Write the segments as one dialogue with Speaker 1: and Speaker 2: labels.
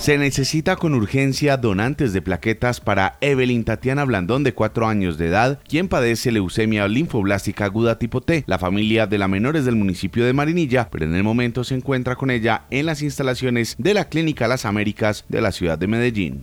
Speaker 1: Se necesita con urgencia donantes de plaquetas para Evelyn Tatiana Blandón de 4 años de edad, quien padece leucemia linfoblástica aguda tipo T. La familia de la menores del municipio de Marinilla, pero en el momento se encuentra con ella en las instalaciones de la Clínica Las Américas de la ciudad de Medellín.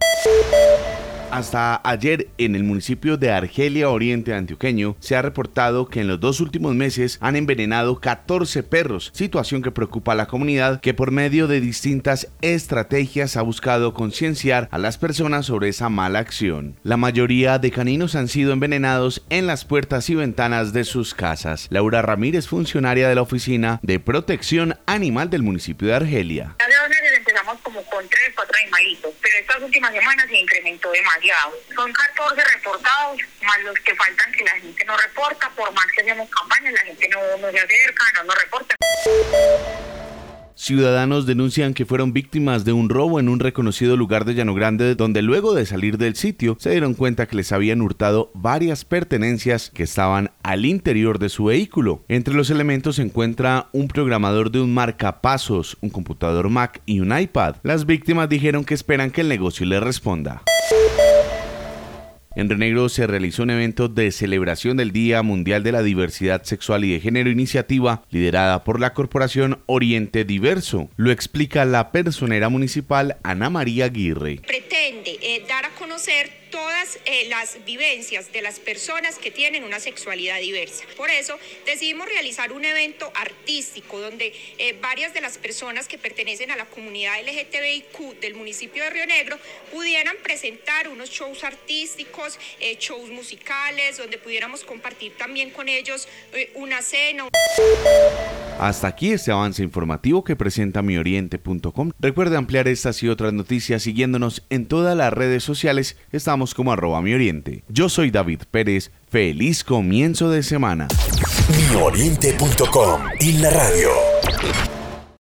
Speaker 1: Hasta ayer en el municipio de Argelia Oriente Antioqueño se ha reportado que en los dos últimos meses han envenenado 14 perros, situación que preocupa a la comunidad que por medio de distintas estrategias ha buscado concienciar a las personas sobre esa mala acción. La mayoría de caninos han sido envenenados en las puertas y ventanas de sus casas. Laura Ramírez, funcionaria de la Oficina de Protección Animal del municipio de Argelia
Speaker 2: con tres, cuatro animalitos, pero estas últimas semanas se incrementó demasiado. Son 14 reportados, más los que faltan que la gente no reporta, por más que hacemos campañas, la gente no, no se acerca, no nos reporta.
Speaker 1: Ciudadanos denuncian que fueron víctimas de un robo en un reconocido lugar de Llano Grande donde luego de salir del sitio se dieron cuenta que les habían hurtado varias pertenencias que estaban al interior de su vehículo. Entre los elementos se encuentra un programador de un marcapasos, un computador Mac y un iPad. Las víctimas dijeron que esperan que el negocio les responda. En Renegro se realizó un evento de celebración del Día Mundial de la Diversidad Sexual y de Género Iniciativa liderada por la Corporación Oriente Diverso. Lo explica la personera municipal Ana María Aguirre.
Speaker 3: Pretende eh, dar a conocer todas eh, las vivencias de las personas que tienen una sexualidad diversa. Por eso decidimos realizar un evento artístico donde eh, varias de las personas que pertenecen a la comunidad LGTBIQ del municipio de Río Negro pudieran presentar unos shows artísticos, eh, shows musicales, donde pudiéramos compartir también con ellos una cena.
Speaker 1: Hasta aquí este avance informativo que presenta mioriente.com. Recuerde ampliar estas y otras noticias siguiéndonos en todas las redes sociales. Estamos como arroba mioriente. Yo soy David Pérez. Feliz comienzo de semana.
Speaker 4: mioriente.com y la radio.